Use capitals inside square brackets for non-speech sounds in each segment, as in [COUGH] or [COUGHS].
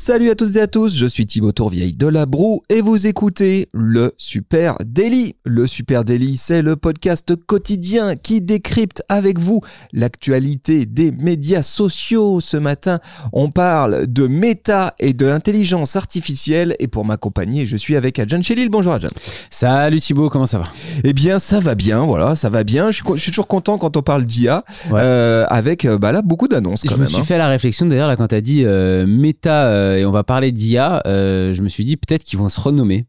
Salut à tous et à tous, je suis Thibaut Tourvieille de La Broue et vous écoutez le Super Daily. Le Super Daily, c'est le podcast quotidien qui décrypte avec vous l'actualité des médias sociaux. Ce matin, on parle de méta et de intelligence artificielle et pour m'accompagner, je suis avec Adjan Chélil. Bonjour Adjan. Salut Thibaut, comment ça va? Eh bien, ça va bien, voilà, ça va bien. Je suis, je suis toujours content quand on parle d'IA Ouais. euh, avec euh, bah là beaucoup d'annonces Je quand me suis hein. fait la réflexion d'ailleurs là quand t'as dit euh, méta euh, et on va parler d'IA, euh, je me suis dit peut-être qu'ils vont se renommer.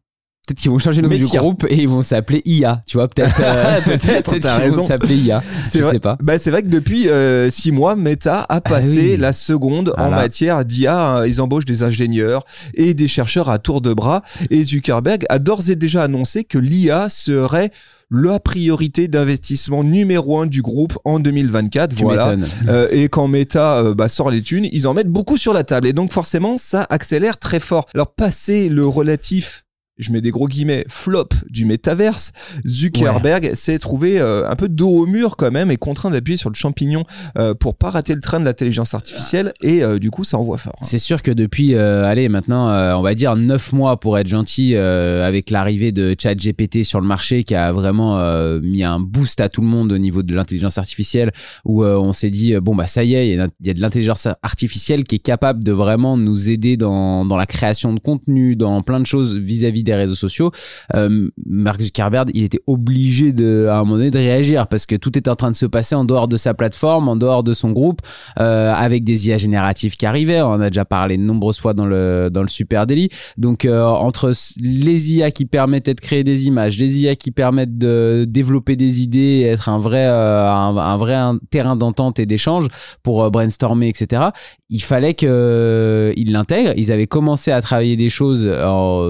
Peut-être qu'ils vont changer le nom du groupe et ils vont s'appeler IA, tu vois, peut-être. [LAUGHS] euh, Peut-être, [LAUGHS] qu'ils t'as vont s'appeler IA. Je vrai. sais pas. Bah, c'est vrai que depuis euh, six mois, Meta a passé oui. la seconde en matière d'IA. Ils embauchent des ingénieurs et des chercheurs à tour de bras. Et Zuckerberg a d'ores et déjà annoncé que l'IA serait la priorité d'investissement numéro un du groupe en 2024. Tu voilà. Euh, et quand Meta euh, bah, sort les thunes, ils en mettent beaucoup sur la table. Et donc forcément, ça accélère très fort. Alors passer le relatif, je mets des gros guillemets, flop du métaverse, Zuckerberg s'est trouvé euh, un peu dos au mur quand même et contraint d'appuyer sur le champignon euh, pour pas rater le train de l'intelligence artificielle. Et euh, du coup, ça envoie fort. C'est sûr que depuis, euh, allez, maintenant, euh, on va dire 9 mois pour être gentil, euh, avec l'arrivée de ChatGPT sur le marché qui a vraiment euh, mis un boost à tout le monde au niveau de l'intelligence artificielle, où euh, on s'est dit, bon, bah ça y est, il y y, a de l'intelligence artificielle qui est capable de vraiment nous aider dans, dans la création de contenu, dans plein de choses vis-à-vis des réseaux sociaux. Euh, Mark Zuckerberg, il était obligé à un moment donné de réagir parce que tout était en train de se passer en dehors de sa plateforme, en dehors de son groupe euh, avec des IA génératives qui arrivaient. On en a déjà parlé de nombreuses fois dans le, dans le Super Daily. Donc, euh, entre les IA qui permettaient de créer des images, les IA qui permettent de développer des idées, être un vrai, euh, un, un vrai terrain d'entente et d'échange pour brainstormer, etc., il fallait qu'ils l'intègrent. Ils avaient commencé à travailler des choses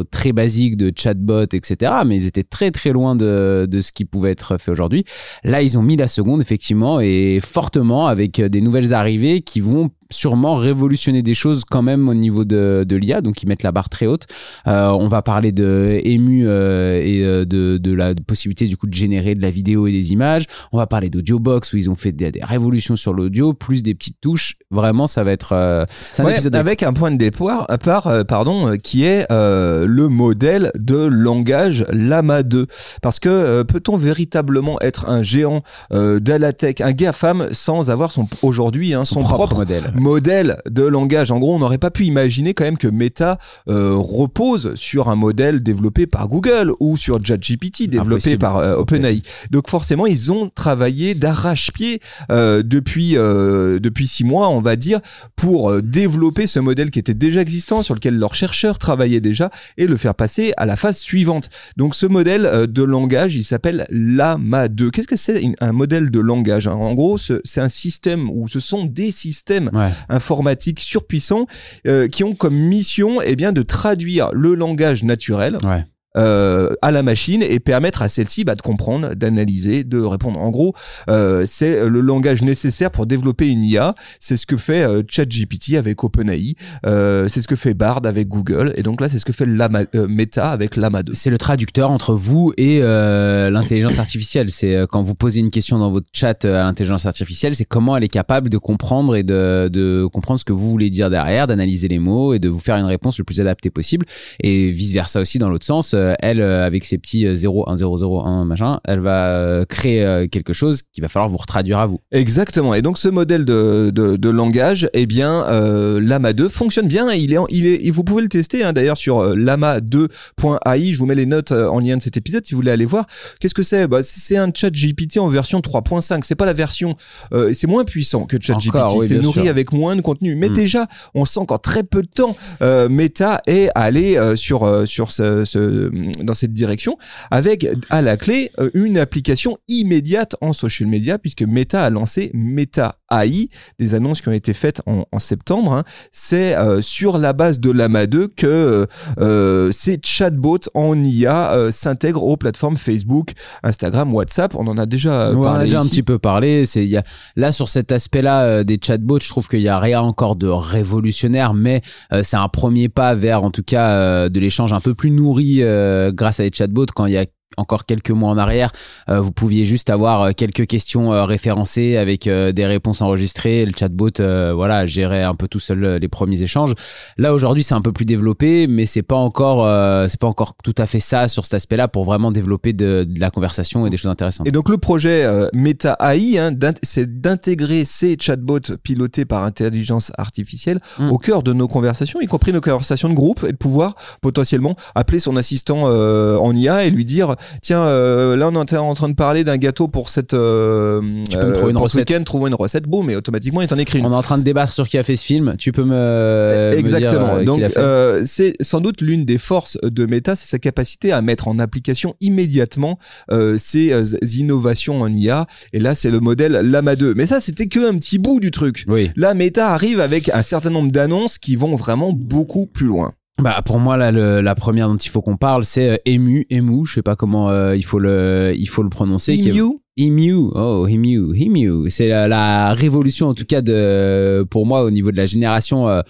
très basiques de chatbot, etc., mais ils étaient très, très loin de, de ce qui pouvait être fait aujourd'hui. Là, ils ont mis la seconde, effectivement, et fortement avec des nouvelles arrivées qui vont sûrement révolutionner des choses quand même au niveau de, de l'IA, donc ils mettent la barre très haute. Euh, on va parler de Emu euh, et euh, de, de la possibilité du coup de générer de la vidéo et des images. On va parler d'AudioBox où ils ont fait des, des révolutions sur l'audio, plus des petites touches. Vraiment, ça va être euh, c'est un Ouais, épisode avec un point de départ, à part, euh, pardon, euh, qui est euh, le modèle de langage Lama 2. Parce que euh, peut-on véritablement être un géant euh, de la tech, un GAFAM, sans avoir son aujourd'hui hein, son, propre, modèle. Modèle de langage. En gros, on n'aurait pas pu imaginer quand même que Meta euh, repose sur un modèle développé par Google ou sur ChatGPT développé Impossible. par euh, OpenAI. Donc forcément, ils ont travaillé d'arrache-pied euh, depuis euh, depuis six mois, on va dire, pour euh, développer ce modèle qui était déjà existant, sur lequel leurs chercheurs travaillaient déjà, et le faire passer à la phase suivante. Donc ce modèle de langage, il s'appelle Lama 2. Qu'est-ce que c'est un modèle de langage? En gros, ce- c'est un système ou ce sont des systèmes Ouais. Informatiques surpuissants euh, qui ont comme mission eh bien de traduire le langage naturel Ouais. Euh, à la machine et permettre à celle-ci bah, de comprendre, d'analyser, de répondre. En gros, euh, c'est le langage nécessaire pour développer une IA. C'est ce que fait euh, ChatGPT avec OpenAI. Euh, c'est ce que fait Bard avec Google. Et donc là, c'est ce que fait Lama, euh, Meta avec Lama 2. C'est le traducteur entre vous et euh, l'intelligence [COUGHS] artificielle. C'est euh, quand vous posez une question dans votre chat à l'intelligence artificielle, c'est comment elle est capable de comprendre et de, de comprendre ce que vous voulez dire derrière, d'analyser les mots et de vous faire une réponse le plus adaptée possible. Et vice versa aussi dans l'autre sens. Euh, elle, euh, avec ses petits euh, 0, 1, 0, 0, 1, machin, elle va euh, créer quelque chose qu'il va falloir vous retraduire à vous. Exactement. Et donc ce modèle de, de, de langage, eh bien, euh, Lama 2 fonctionne bien. Il est, il est, vous pouvez le tester hein, d'ailleurs sur euh, lama2.ai. Je vous mets les notes en lien de cet épisode si vous voulez aller voir. Qu'est-ce que c'est? Bah, C'est un chat GPT en version 3.5. C'est pas la version, euh, c'est moins puissant que chat GPT. Oui, c'est nourri sûr. avec moins de contenu. Mais Mm. déjà, on sent qu'en très peu de temps, euh, Meta est allé sur sur ce, ce- dans cette direction avec à la clé euh, une application immédiate en social media puisque Meta a lancé Meta AI, des annonces qui ont été faites en, en septembre. hein. C'est euh, sur la base de Lama 2 que euh, ces chatbots en IA euh, s'intègrent aux plateformes Facebook, Instagram, WhatsApp. On en a déjà euh, Ouais, on a parlé déjà un petit peu parlé. C'est y a là sur cet aspect-là euh, des chatbots, je trouve qu'il y a rien encore de révolutionnaire, mais euh, c'est un premier pas vers en tout cas euh, de l'échange un peu plus nourri euh, grâce à des chatbots quand il y a encore quelques mois en arrière, euh, vous pouviez juste avoir euh, quelques questions euh, référencées avec des réponses enregistrées. Le chatbot, voilà, gérait un peu tout seul les premiers échanges. Là aujourd'hui, c'est un peu plus développé, mais c'est pas encore, c'est pas encore tout à fait ça sur cet aspect-là pour vraiment développer de, de la conversation et des choses intéressantes. Et donc le projet Meta AI, hein, c'est d'intégrer ces chatbots pilotés par intelligence artificielle Mm. au cœur de nos conversations, y compris nos conversations de groupe, et de pouvoir potentiellement appeler son assistant euh, en IA et lui dire tiens euh, là on est en train de parler d'un gâteau pour cette euh, Tu peux me trouver une pour ce recette. week-end, trouve une recette, boum, et automatiquement il t'en écrit une. On est en train de débattre sur qui a fait ce film. Tu peux me me dire, Exactement. euh, Donc, euh, c'est sans doute l'une des forces de Meta, c'est sa capacité à mettre en application immédiatement euh, ces euh, innovations en IA. Et là, c'est le modèle Lama 2. Mais ça, c'était que un petit bout du truc. Oui. Là, Meta arrive avec un certain nombre d'annonces qui vont vraiment beaucoup plus loin. Bah pour moi là le- la première dont il faut qu'on parle c'est euh, Emu Emu je sais pas comment euh, il faut le il faut le prononcer qui est- Emu, Emu, oh Emu, Emu, c'est la, la révolution en tout cas de pour moi au niveau de la génération euh,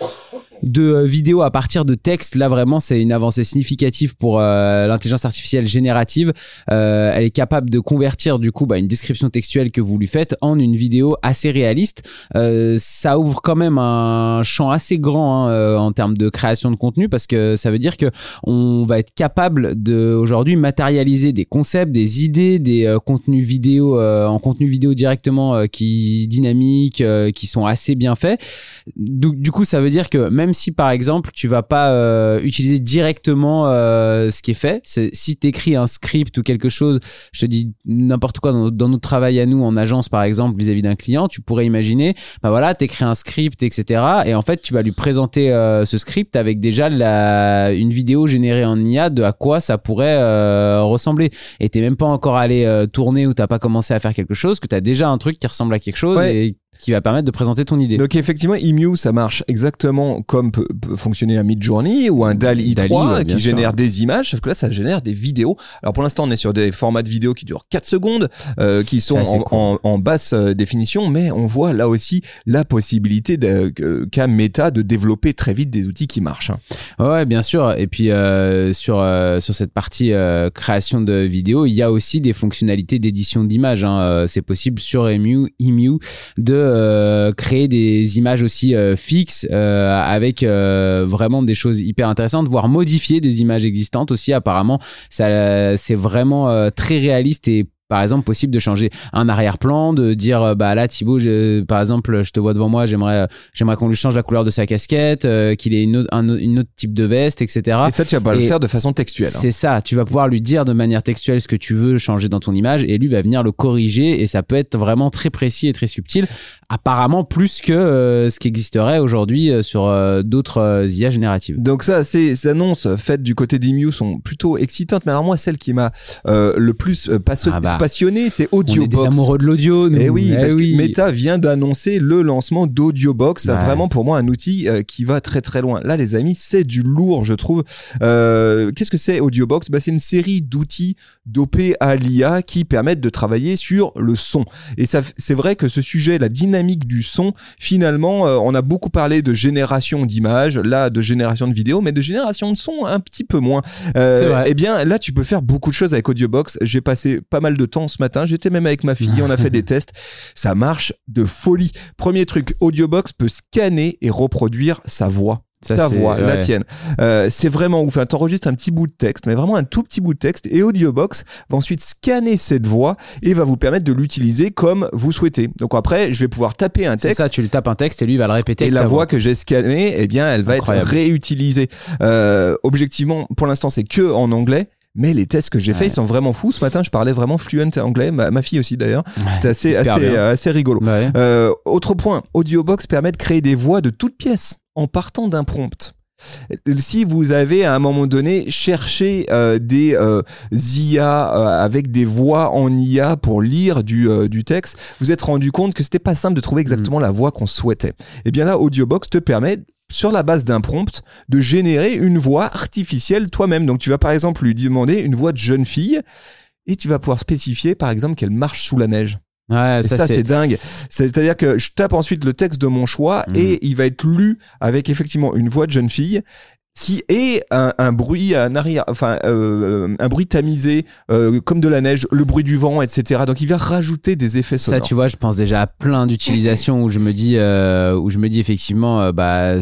de euh, vidéos à partir de texte. Là vraiment c'est une avancée significative pour euh, l'intelligence artificielle générative. Euh, elle est capable de convertir du coup bah, une description textuelle que vous lui faites en une vidéo assez réaliste. Euh, ça ouvre quand même un champ assez grand hein, euh, en termes de création de contenu parce que ça veut dire que on va être capable de aujourd'hui matérialiser des concepts, des idées, des contenus vidéo en contenu vidéo directement qui dynamiques, euh, qui sont assez bien faits. Du, du coup, ça veut dire que même si par exemple tu vas pas euh, utiliser directement euh, ce qui est fait, si tu écris un script ou quelque chose, je te dis n'importe quoi dans, dans notre travail à nous en agence par exemple vis-à-vis d'un client, tu pourrais imaginer, bah voilà, t'écris un script, etc. Et en fait, tu vas lui présenter euh, ce script avec déjà la, une vidéo générée en IA de à quoi ça pourrait ressembler. Et t'es même pas encore allé tourner ou t'as pas commencé à faire quelque chose, que t'as déjà un truc qui ressemble à quelque chose Ouais. et qui va permettre de présenter ton idée. Donc effectivement, Emu, ça marche exactement comme peut, peut fonctionner un Midjourney ou un DALI 3 DALL-E, ouais, qui sûr. génère des images, sauf que là, ça génère des vidéos. Alors pour l'instant, on est sur des formats de vidéos qui durent 4 secondes, euh, qui sont en, court. en- en basse euh, définition, mais on voit là aussi la possibilité qu'a Meta de développer très vite des outils qui marchent. Ouais, bien sûr. Et puis euh, sur euh, sur cette partie création de vidéos, il y a aussi des fonctionnalités d'édition d'images. hein. C'est possible sur Emu, Emu de euh, créer des images aussi euh, fixes euh, avec euh, vraiment des choses hyper intéressantes, voire modifier des images existantes aussi. Apparemment, ça c'est vraiment euh, très réaliste et par exemple, possible de changer un arrière-plan, de dire bah là Thibaut, je- par exemple, je te vois devant moi, j'aimerais j'aimerais qu'on lui change la couleur de sa casquette, euh, qu'il ait une autre, un, autre- une autre type de veste, etc. Et ça, tu vas pas le faire de façon textuelle. hein. C'est ça, tu vas pouvoir lui dire de manière textuelle ce que tu veux changer dans ton image et lui va venir le corriger et ça peut être vraiment très précis et très subtil, apparemment plus que euh, ce qui existerait aujourd'hui euh, sur euh, d'autres IA génératives. Donc ça, ces annonces faites du côté d'Emu sont plutôt excitantes. Mais alors moi, celle qui m'a le plus Ah bah. passionné, c'est On est des Audiobox. amoureux de l'audio, nous. Eh oui, Eh parce oui. que Meta vient d'annoncer le lancement d'Audiobox. Ouais. Vraiment pour moi un outil qui va très très loin. Là, les amis, c'est du lourd, je trouve. Qu'est-ce que c'est Audiobox? Bah, C'est une série d'outils dopés à l'IA qui permettent de travailler sur le son. Et ça, c'est vrai que ce sujet, la dynamique du son, finalement, euh, on a beaucoup parlé de génération d'images, là de génération de vidéos, mais de génération de son un petit peu moins. Euh. Eh bien, là, tu peux faire beaucoup de choses avec Audiobox. J'ai passé pas mal de temps ce matin. J'étais même avec ma fille. On a fait [LAUGHS] des tests. Ça marche de folie. Premier truc, Audiobox peut scanner et reproduire sa voix. Ça, ta c'est- voix, la tienne. Euh, c'est vraiment ouf. Enfin, T'enregistres un petit bout de texte, mais vraiment un tout petit bout de texte. Et Audiobox va ensuite scanner cette voix et va vous permettre de l'utiliser comme vous souhaitez. Donc après, je vais pouvoir taper un C'est texte. ça, tu lui tapes un texte et lui il va le répéter. Et la voix que j'ai scannée, eh bien, elle va Incroyable. être réutilisée. Euh, objectivement, pour l'instant, c'est que en anglais. Mais les tests que j'ai faits, ils sont vraiment fous. Ce matin, je parlais vraiment fluent anglais. Ma, ma fille aussi, d'ailleurs. Ouais, C'était assez, euh, assez rigolo. Ouais. Euh, autre point, Audiobox permet de créer des voix de toutes pièces en partant d'un prompt. Si vous avez à un moment donné cherché euh, des euh, IA euh, avec des voix en IA pour lire du, du texte, vous êtes rendu compte que c'était pas simple de trouver exactement la voix qu'on souhaitait. Et bien là, Audiobox te permet sur la base d'un prompt de générer une voix artificielle toi-même. Donc tu vas par exemple lui demander une voix de jeune fille et tu vas pouvoir spécifier par exemple qu'elle marche sous la neige. Ouais, Et ça, c'est dingue. C'est-à-dire que je tape ensuite le texte de mon choix Mhm. et il va être lu avec effectivement une voix de jeune fille. qui est un, un bruit un arrière, enfin euh, un bruit tamisé euh, comme de la neige, le bruit du vent, etc. Donc il va rajouter des effets sonores. Ça, tu vois, je pense déjà à plein d'utilisations où je me dis, euh, où je me dis effectivement, euh, bah,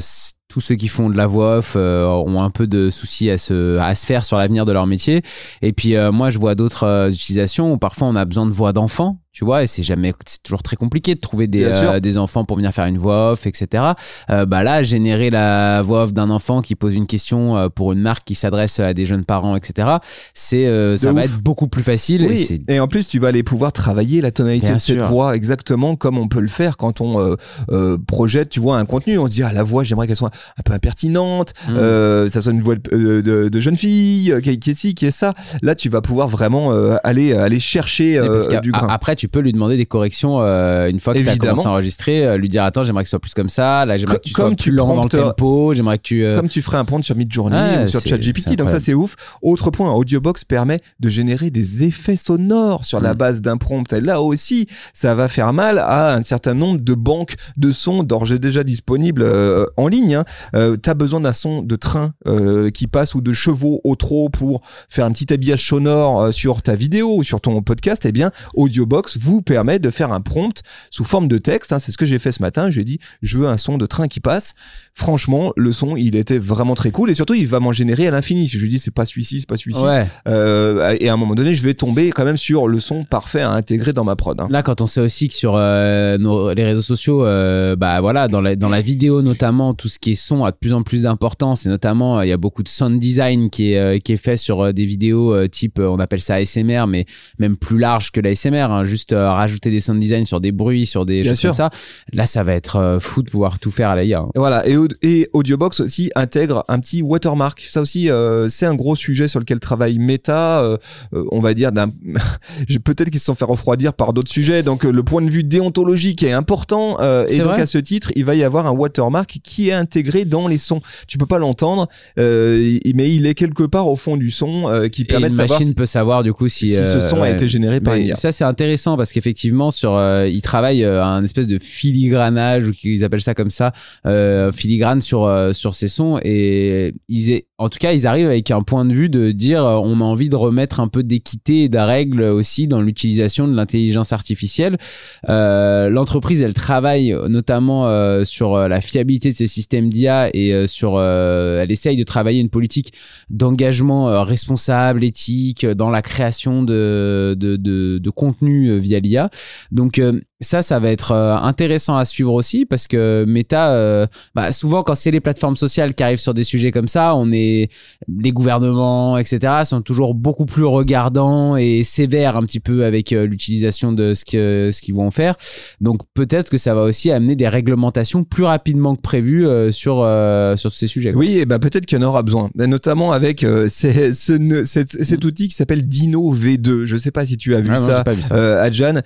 tous ceux qui font de la voix off euh, ont un peu de soucis à se, à se faire sur l'avenir de leur métier. Et puis euh, moi, je vois d'autres euh, utilisations où parfois on a besoin de voix d'enfants, tu vois, et c'est jamais, c'est toujours très compliqué de trouver des, euh, des enfants pour venir faire une voix off, etc. Euh, bah là, générer la voix off d'un enfant qui pose une question euh, pour une marque qui s'adresse à des jeunes parents, etc. C'est, euh, ça va être beaucoup plus facile. et Oui, et en plus tu vas aller pouvoir travailler la tonalité Bien de cette sûr. voix exactement comme on peut le faire quand on euh, euh, projette, tu vois, un contenu. On se dit ah la voix, j'aimerais qu'elle soit un peu impertinente, Mm. euh, ça soit une voix de, euh, de, de jeune fille, euh, qui, qui est ci, qui est ça. Là, tu vas pouvoir vraiment euh, aller aller chercher du grain. Après, tu peux lui demander des corrections une fois que tu as commencé à enregistrer, lui dire attends, j'aimerais que ce soit plus comme ça, là j'aimerais que tu comme sois tu plus lent dans le tempo, j'aimerais que tu Comme tu ferais un prompt sur Midjourney Ouais, ou sur ChatGPT, donc ça c'est ouf. Autre point, Audiobox permet de générer des effets sonores sur la Mm. base d'un prompt. Et là aussi, ça va faire mal à un certain nombre de banques de sons d'ores et déjà disponibles euh, en ligne. Hein. Euh, T'as besoin d'un son de train euh, qui passe ou de chevaux au trot pour faire un petit habillage sonore euh, sur ta vidéo ou sur ton podcast. Eh bien, Audiobox vous permet de faire un prompt sous forme de texte. hein. C'est ce que j'ai fait ce matin. J'ai dit, je veux un son de train qui passe. Franchement, le son, il était vraiment très cool et surtout, il va m'en générer à l'infini. Si je lui dis, c'est pas celui-ci, c'est pas celui-ci. ouais. Euh, et à un moment donné, je vais tomber quand même sur le son parfait à intégrer dans ma prod. hein. Là, quand on sait aussi que sur euh, nos, les réseaux sociaux, euh, bah voilà, dans la, dans la vidéo notamment, tout ce qui est son a de plus en plus d'importance et notamment euh, il y a beaucoup de sound design qui est euh, qui est fait sur euh, des vidéos type, on appelle ça ASMR, mais même plus large que l'ASMR, hein, juste rajouter des sound design sur des bruits, sur des Bien choses sûr. comme ça. Là, ça va être fou de pouvoir tout faire à l'IA. hein. Et Voilà, et, et Audiobox aussi intègre un petit watermark. Ça aussi, euh, c'est un gros sujet sur lequel travaille Meta. euh, on va dire [LAUGHS] peut-être qu'ils se sont fait refroidir par d'autres sujets. Donc le point de vue déontologique est important. euh, et donc vrai à ce titre, il va y avoir un watermark qui est intégré dans les sons. Tu peux pas l'entendre, euh, mais il est quelque part au fond du son euh, qui Et permet de savoir machine si, peut savoir du coup si, si ce euh, son a ouais. été généré par une ça c'est intéressant parce qu'effectivement sur euh, ils travaillent euh, un espèce de filigranage ou qu'ils appellent ça comme ça euh, filigrane sur euh, sur ces sons et ils en tout cas ils arrivent avec un point de vue de dire euh, on a envie de remettre un peu d'équité et de règles aussi dans l'utilisation de l'intelligence artificielle euh, l'entreprise elle travaille notamment euh, sur euh, la fiabilité de ses systèmes d'IA et sur elle essaye de travailler une politique d'engagement responsable, éthique, dans la création de, de, de, de contenu via l'IA. Donc ça, ça va être euh, intéressant à suivre aussi parce que Meta, euh, bah, souvent quand c'est les plateformes sociales qui arrivent sur des sujets comme ça, on est les gouvernements, etc. sont toujours beaucoup plus regardants et sévères un petit peu avec euh, l'utilisation de ce que ce qu'ils vont faire. Donc peut-être que ça va aussi amener des réglementations plus rapidement que prévu euh, sur euh, sur ces sujets. quoi. Oui, et ben peut-être qu'il y en aura besoin, notamment avec [LAUGHS] ces- ce, ne- cet, cet outil qui s'appelle Dino V2. Je sais pas si tu as vu Ah non, ça. j'ai pas vu ça. Euh, Adjan,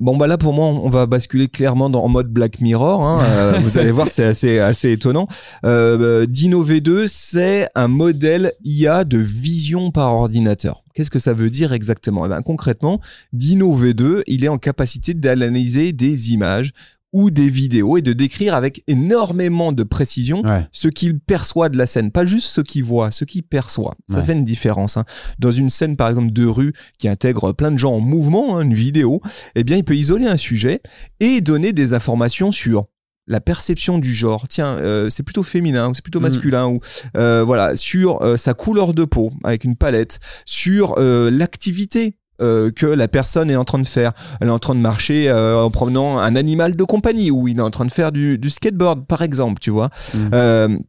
bon bah là pour moi on va basculer clairement dans en mode Black Mirror. hein. Euh, [LAUGHS] vous allez voir c'est assez assez étonnant. Euh, Dino V2 c'est un modèle IA de vision par ordinateur. Qu'est-ce que ça veut dire exactement? Eh ben, Concrètement, Dino V2 il est en capacité d'analyser des images ou des vidéos et de décrire avec énormément de précision Ouais. ce qu'il perçoit de la scène, pas juste ce qu'il voit, ce qu'il perçoit. Ça Ouais. fait une différence. hein. Dans une scène, par exemple, de rue qui intègre plein de gens en mouvement, hein, une vidéo, eh bien, il peut isoler un sujet et donner des informations sur la perception du genre. Tiens, euh, c'est plutôt féminin ou c'est plutôt Mhm. masculin ou euh, voilà sur euh, sa couleur de peau avec une palette, sur l'activité. Euh, que la personne est en train de faire. Elle est en train de marcher euh, en promenant un animal de compagnie ou il est en train de faire du, du skateboard, par exemple, tu vois. Mhm.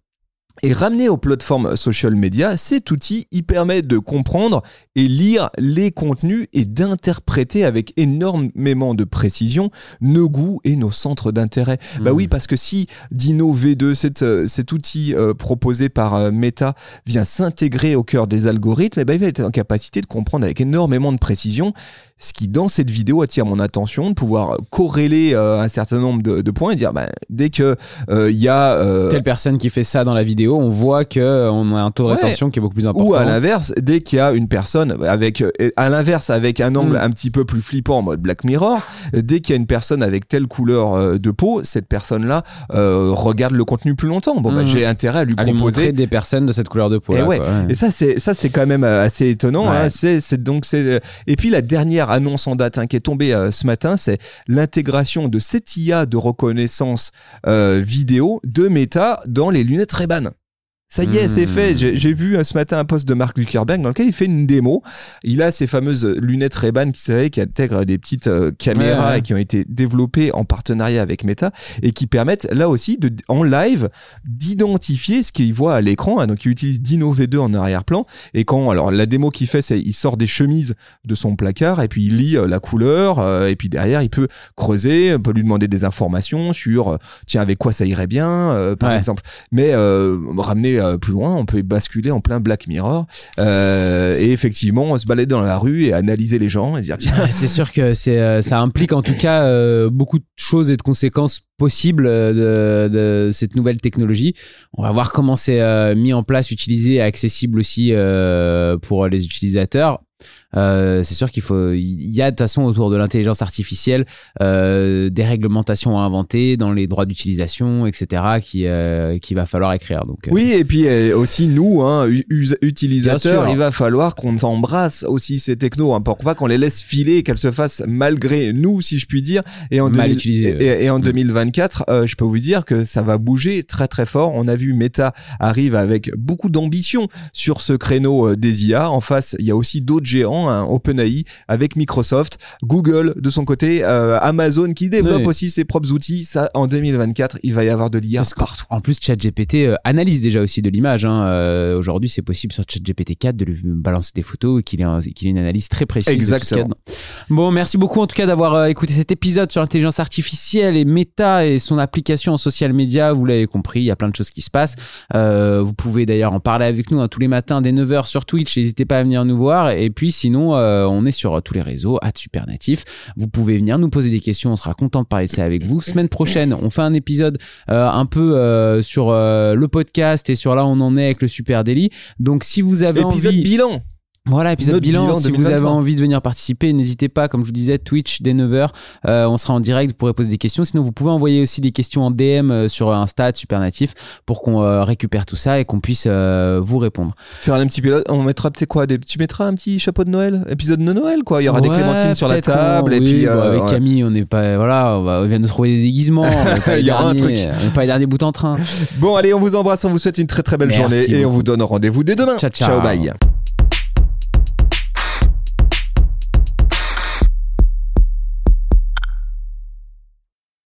Et ramené aux plateformes social media, cet outil, il permet de comprendre et lire les contenus et d'interpréter avec énormément de précision nos goûts et nos centres d'intérêt. Bah Mhm. oui, parce que si Dino V2, cet, euh, cet outil euh, proposé par euh, Meta, vient s'intégrer au cœur des algorithmes, eh ben, il va être en capacité de comprendre avec énormément de précision ce qui dans cette vidéo attire mon attention, de pouvoir corréler euh, un certain nombre de, de points et dire bah, dès que euh, il y a euh, Telle personne qui fait ça dans la vidéo, on voit que euh, on a un taux de Ouais. rétention qui est beaucoup plus important. ou à l'inverse, dès qu'il y a une personne avec euh, à l'inverse avec un angle Mm. un petit peu plus flippant en mode Black Mirror, dès qu'il y a une personne avec telle couleur de peau, cette personne-là euh, regarde le contenu plus longtemps. Bon bah j'ai intérêt à lui à lui proposer montrer des personnes de cette couleur de peau. Et là, ouais. quoi, ouais. Et ça, c'est ça, c'est quand même assez étonnant. Hein. C'est donc c'est. Et puis la dernière annonce en date hein, qui est tombée euh, ce matin, c'est l'intégration de cette IA de reconnaissance euh, vidéo de Meta dans les lunettes Ray-Ban. Ça y est, Hmm. c'est fait. J'ai vu euh, ce matin un post de Mark Zuckerberg dans lequel il fait une démo. Il a ces fameuses lunettes Ray-Ban qui, qui intègrent des petites euh, caméras Ouais, ouais. et qui ont été développées en partenariat avec Meta et qui permettent là aussi de, en live d'identifier ce qu'il voit à l'écran. hein. donc il utilise Dino V2 en arrière-plan et quand alors la démo qu'il fait, c'est il sort des chemises de son placard et puis il lit euh, la couleur euh, et puis derrière il peut creuser, on peut lui demander des informations sur tiens avec quoi ça irait bien par Ouais. exemple. Mais euh, ramener euh, plus loin, on peut basculer en plein Black Mirror euh, et effectivement se balader dans la rue et analyser les gens et se dire tiens Ouais, c'est sûr que c'est, euh, ça implique en tout cas beaucoup de choses et de conséquences possibles de, de cette nouvelle technologie. On va voir comment c'est euh, mis en place, utilisé et accessible aussi euh, pour les utilisateurs. Euh, c'est sûr qu'il faut, il y a de toute façon autour de l'intelligence artificielle euh, des réglementations à inventer dans les droits d'utilisation, etc. qui euh, qu'il va falloir écrire. Donc euh, Oui, et puis euh, aussi nous, hein, utilisateurs, sûr. il va falloir qu'on embrasse aussi ces technos, hein, pour pas qu'on les laisse filer qu'elles se fassent malgré nous, si je puis dire. Et en, Mal 2000 utilisées, et, et en Mm. 2024, euh, je peux vous dire que ça va bouger très très fort. On a vu Meta arrive avec beaucoup d'ambition sur ce créneau des IA. En face, il y a aussi d'autres géants, hein, OpenAI avec Microsoft, Google de son côté, euh, Amazon qui développe Oui. aussi ses propres outils. Ça, en 2024, il va y avoir de l'IA partout. En plus, ChatGPT euh, analyse déjà aussi de l'image. hein. Euh, Aujourd'hui, c'est possible sur ChatGPT 4 de lui balancer des photos et qu'il ait, un- qu'il ait une analyse très précise. Exactement. Bon, merci beaucoup en tout cas d'avoir euh, écouté cet épisode sur l'intelligence artificielle et Meta et son application en social media. Vous l'avez compris, il y a plein de choses qui se passent. Euh, vous pouvez d'ailleurs en parler avec nous hein, tous les matins dès 9h sur Twitch. N'hésitez pas à venir nous voir. Et puis sinon, euh, on est sur tous les réseaux, à Supernatif. Vous pouvez venir nous poser des questions. On sera content de parler de ça avec vous. Semaine prochaine, on fait un épisode euh, un peu euh, sur le podcast et sur là où on en est avec le Super Daily. Donc si vous avez Épisode envie... bilan. Voilà, épisode bilan. bilan si vous 2023. avez envie de venir participer, n'hésitez pas. Comme je vous disais, Twitch dès 9h, euh, on sera en direct. Vous pourrez poser des questions. Sinon, vous pouvez envoyer aussi des questions en DM euh, sur Insta, Supernatif, pour qu'on euh, récupère tout ça et qu'on puisse euh, vous répondre. Faire un petit pilote, on mettra peut-être quoi des, Tu mettras un petit chapeau de Noël Épisode de Noël quoi Il y aura des clémentines sur la table et oui, puis. bon, avec ouais. Camille, on n'est pas. Voilà, on, vient de trouver des déguisements. [LAUGHS] Il y aura un truc. on n'est pas les derniers bouts en train. Bon, allez, on vous embrasse, on vous souhaite une très très belle Merci journée et on vous donne rendez-vous dès demain. Ciao, ciao. ciao bye.